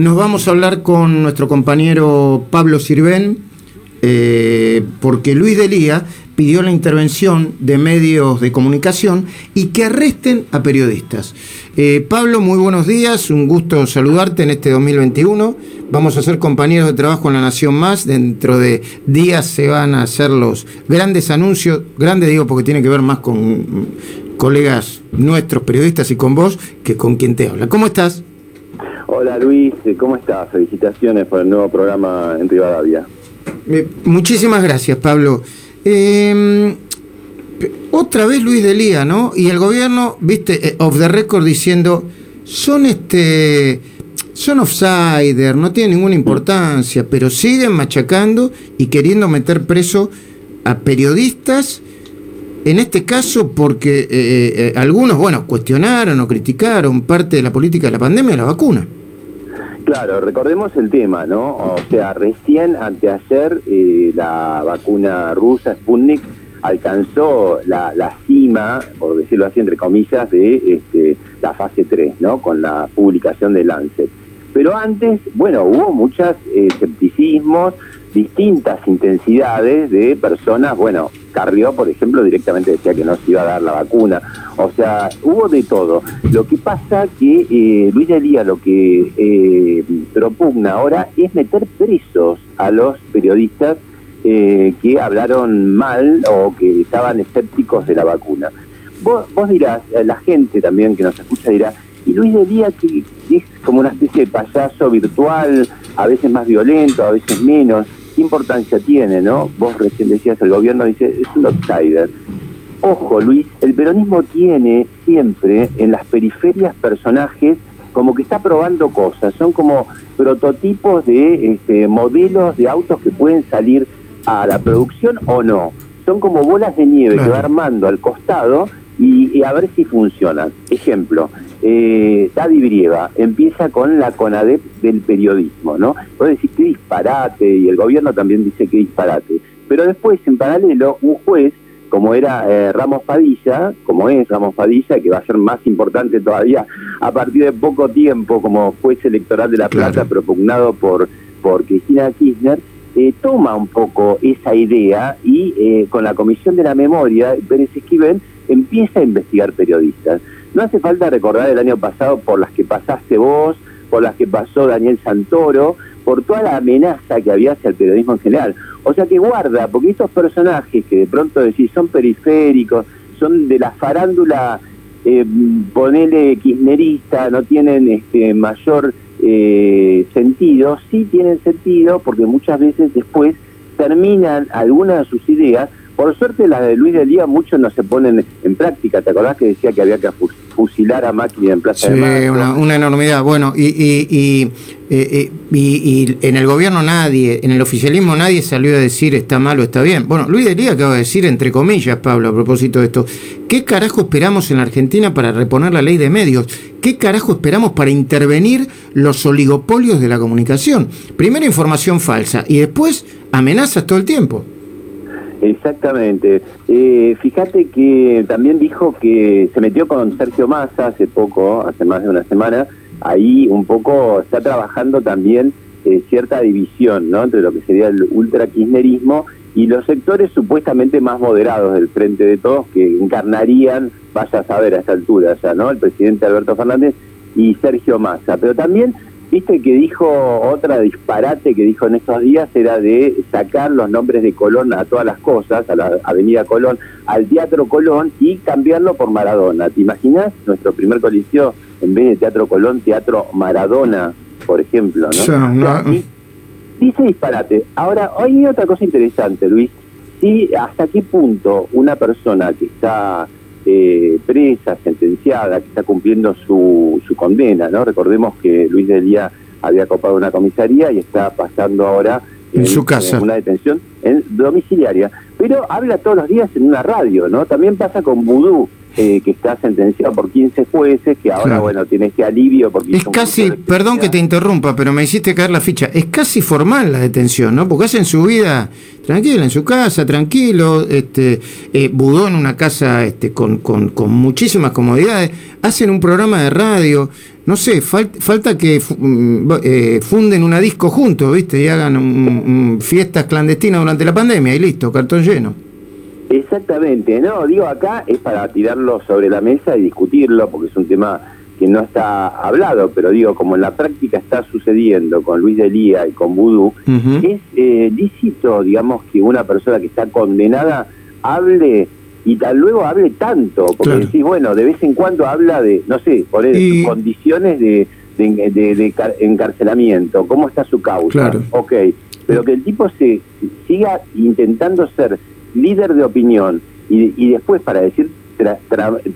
nos vamos a hablar con nuestro compañero Pablo Sirven, eh, porque Luis Delía pidió la intervención de medios de comunicación y que arresten a periodistas. Eh, Pablo, muy buenos días, un gusto saludarte en este 2021. Vamos a ser compañeros de trabajo en La Nación Más. Dentro de días se van a hacer los grandes anuncios, grandes digo porque tiene que ver más con colegas nuestros periodistas y con vos que con quien te habla. ¿Cómo estás? Hola Luis, ¿cómo estás? Felicitaciones por el nuevo programa en Rivadavia. Eh, muchísimas gracias, Pablo. Eh, otra vez Luis Delía, ¿no? Y el gobierno, viste, eh, off the record diciendo, son este, son offsider, no tienen ninguna importancia, pero siguen machacando y queriendo meter preso a periodistas, en este caso porque eh, eh, algunos, bueno, cuestionaron o criticaron parte de la política de la pandemia de la vacuna. Claro, recordemos el tema, ¿no? O sea, recién anteayer eh, la vacuna rusa Sputnik alcanzó la, cima, por decirlo así, entre comillas, de este, la fase 3, ¿no? Con la publicación de Lancet. Pero antes, bueno, hubo muchos eh, escepticismos, distintas intensidades de personas, bueno, Carrió, por ejemplo, directamente decía que no se iba a dar la vacuna. O sea, hubo de todo. Lo que pasa que eh, Luis Elía lo que eh, propugna ahora es meter presos a los periodistas eh, que hablaron mal o que estaban escépticos de la vacuna. Vos, vos dirás, la gente también que nos escucha dirá, y Luis Elía que es como una especie de payaso virtual, a veces más violento, a veces menos ¿qué importancia tiene, no? Vos recién decías, el gobierno dice, es un outsider. Ojo, Luis, el peronismo tiene siempre en las periferias personajes como que está probando cosas, son como prototipos de este, modelos de autos que pueden salir a la producción o no. Son como bolas de nieve que va armando al costado y, a ver si funcionan. Ejemplo, eh, Daddy Brieva empieza con la CONADEP del periodismo, ¿no? Puede decir que disparate, y el gobierno también dice que disparate. Pero después, en paralelo, un juez, como era eh, Ramos Padilla, como es Ramos Padilla, que va a ser más importante todavía a partir de poco tiempo como juez electoral de La Plata, propugnado por, por Cristina Kirchner, eh, toma un poco esa idea y eh, con la Comisión de la Memoria, Pérez Esquivel empieza a investigar periodistas. No hace falta recordar el año pasado por las que pasaste vos, por las que pasó Daniel Santoro, por toda la amenaza que había hacia el periodismo en general. O sea que guarda, porque estos personajes que de pronto decís son periféricos, son de la farándula, eh, ponele kirchnerista, no tienen este mayor eh, sentido, sí tienen sentido porque muchas veces después terminan algunas de sus ideas por suerte las de Luis del Día muchos no se ponen en práctica. ¿Te acordás que decía que había que fusilar a máquina en Plaza de Mayo? Una, una enormidad. Bueno, y, y, eh, y, y, en el gobierno nadie, en el oficialismo nadie salió a decir está mal o está bien. Bueno, Luis del Día acaba de decir, entre comillas, Pablo, a propósito de esto, ¿qué carajo esperamos en la Argentina para reponer la ley de medios? ¿Qué carajo esperamos para intervenir los oligopolios de la comunicación? Primero información falsa y después amenazas todo el tiempo. Exactamente. Eh, fíjate que también dijo que se metió con Sergio Massa hace poco, hace más de una semana. Ahí un poco está trabajando también eh, cierta división ¿no? entre lo que sería el ultra-kirchnerismo y los sectores supuestamente más moderados del frente de todos que encarnarían, vaya a saber a esta altura ya, ¿no? El presidente Alberto Fernández y Sergio Massa. Pero también Viste que dijo otra disparate que dijo en estos días era de sacar los nombres de Colón a todas las cosas, a la Avenida Colón, al Teatro Colón y cambiarlo por Maradona. ¿Te imaginas nuestro primer coliseo en vez de Teatro Colón, Teatro Maradona, por ejemplo? ¿no? dice disparate. Ahora, hay otra cosa interesante, Luis. ¿Sí? ¿Hasta qué punto una persona que está eh, presa, sentenciada, que está cumpliendo su, su condena, ¿no? Recordemos que Luis Delía había copado una comisaría y está pasando ahora en, su casa una detención en domiciliaria, pero habla todos los días en una radio, ¿no? También pasa con Vudú, eh, que está sentenciado por 15 jueces, que ahora, bueno, tiene este alivio porque... Es casi, perdón que te interrumpa, pero me hiciste caer la ficha, es casi formal la detención, ¿no? Porque hacen su vida tranquila, en su casa, tranquilo, este, eh, Budó en una casa este, con, con, con, muchísimas comodidades, hacen un programa de radio, no sé, falta que mm, eh, funden una disco juntos, ¿viste? Y hagan fiestas clandestinas durante la pandemia y listo, cartón lleno. Exactamente, no, digo acá es para tirarlo sobre la mesa y discutirlo, porque es un tema que no está hablado, pero digo, como en la práctica está sucediendo con Luis Delía y con Vudú, es eh, lícito, digamos, que una persona que está condenada hable y tal luego hable tanto, porque decís, bueno, de vez en cuando habla de, no sé, por y... condiciones de, de, encarcelamiento, cómo está su causa, claro. ok, pero que el tipo se siga intentando ser líder de opinión y, después para decir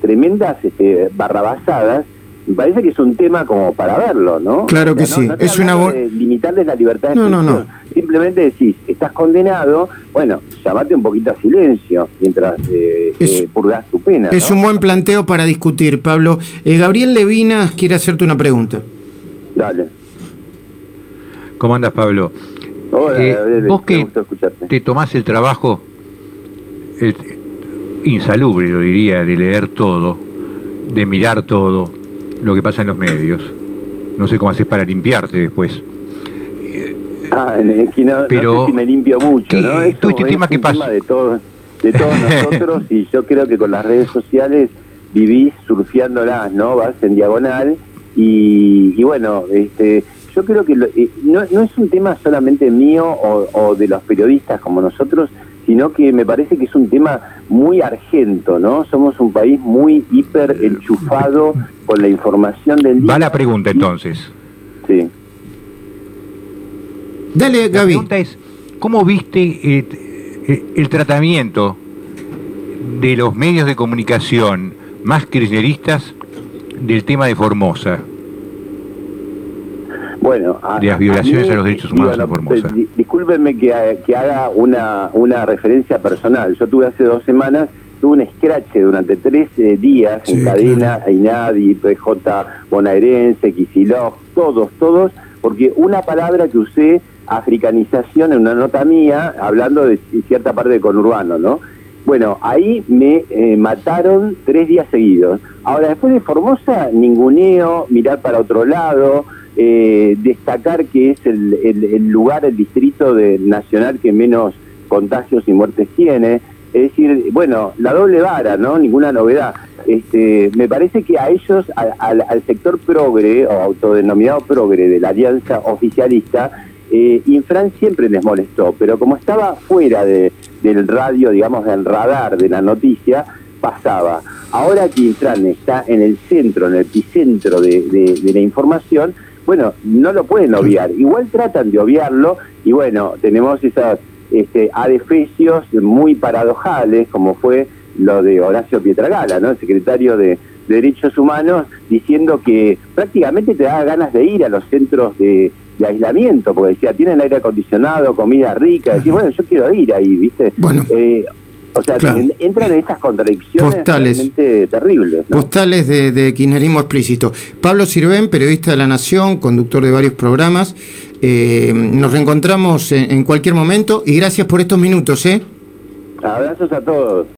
tremendas este, barrabasadas, me parece que es un tema como para verlo, ¿no? Claro que sí. es una limitarles la libertad de no, no, no. Simplemente decís, estás condenado, bueno, llamate un poquito a silencio mientras eh, eh purgas tu pena. Es un buen planteo para discutir, Pablo. Eh, Gabriel Levinas quiere hacerte una pregunta. Dale. ¿Cómo andas, Pablo? Hola, eh, vos que te tomás el trabajo es insalubre, lo diría, de leer todo, de mirar todo lo que pasa en los medios. No sé cómo haces para limpiarte después. Ah, pero me limpio mucho, ¿no? todo este tema que pasa de todos, de todos nosotros y yo creo que con las redes sociales vivís surfeándolas, ¿no? Vas en diagonal y, bueno, este, yo creo que eh, no, no, es un tema solamente mío o, o de los periodistas como nosotros, sino que me parece que es un tema muy argento, ¿no? Somos un país muy hiper enchufado con la información del día. Va la pregunta entonces. Sí. Dale, Gaby. La pregunta es, ¿cómo viste eh, el tratamiento de los medios de comunicación más kirchneristas del tema de Formosa? Bueno, de las violaciones a, los derechos humanos en Formosa. discúlpenme que, que, haga una, una referencia personal. Yo tuve hace dos semanas, tuve un scratch durante tres eh, días en cadena, claro. Ainadi, PJ bonaerense, Kisilov, todos, todos, porque una palabra que usé, africanización, en una nota mía, hablando de cierta parte de conurbano, ¿no? Bueno, ahí me eh, mataron tres días seguidos. Ahora, después de Formosa, ninguneo, mirar para otro lado, eh, destacar que es el, el, lugar, el distrito de, nacional que menos contagios y muertes tiene. Es decir, bueno, la doble vara, ¿no? Ninguna novedad. Este, me parece que a ellos, al sector progre o autodenominado progre de la alianza oficialista, eh, Infran siempre les molestó, pero como estaba fuera de, del radio, digamos, del radar de la noticia, pasaba. Ahora que Infran está en el centro, en el epicentro de, de la información, bueno, no lo pueden obviar. Igual tratan de obviarlo y bueno, tenemos esas este, adefesios muy paradojales, como fue lo de Horacio Pietragala, ¿no? el secretario de, Derechos Humanos, diciendo que prácticamente te da ganas de ir a los centros de, aislamiento, porque decía, tienen aire acondicionado, comida rica, decía, bueno, yo quiero ir ahí, ¿viste? Bueno. Eh, o sea, entran en estas contradicciones Postales. terribles. Postales de, de kirchnerismo explícito. Pablo Sirven, periodista de La Nación, conductor de varios programas. Eh, nos reencontramos en, en, cualquier momento y gracias por estos minutos. ¿eh? Abrazos a todos.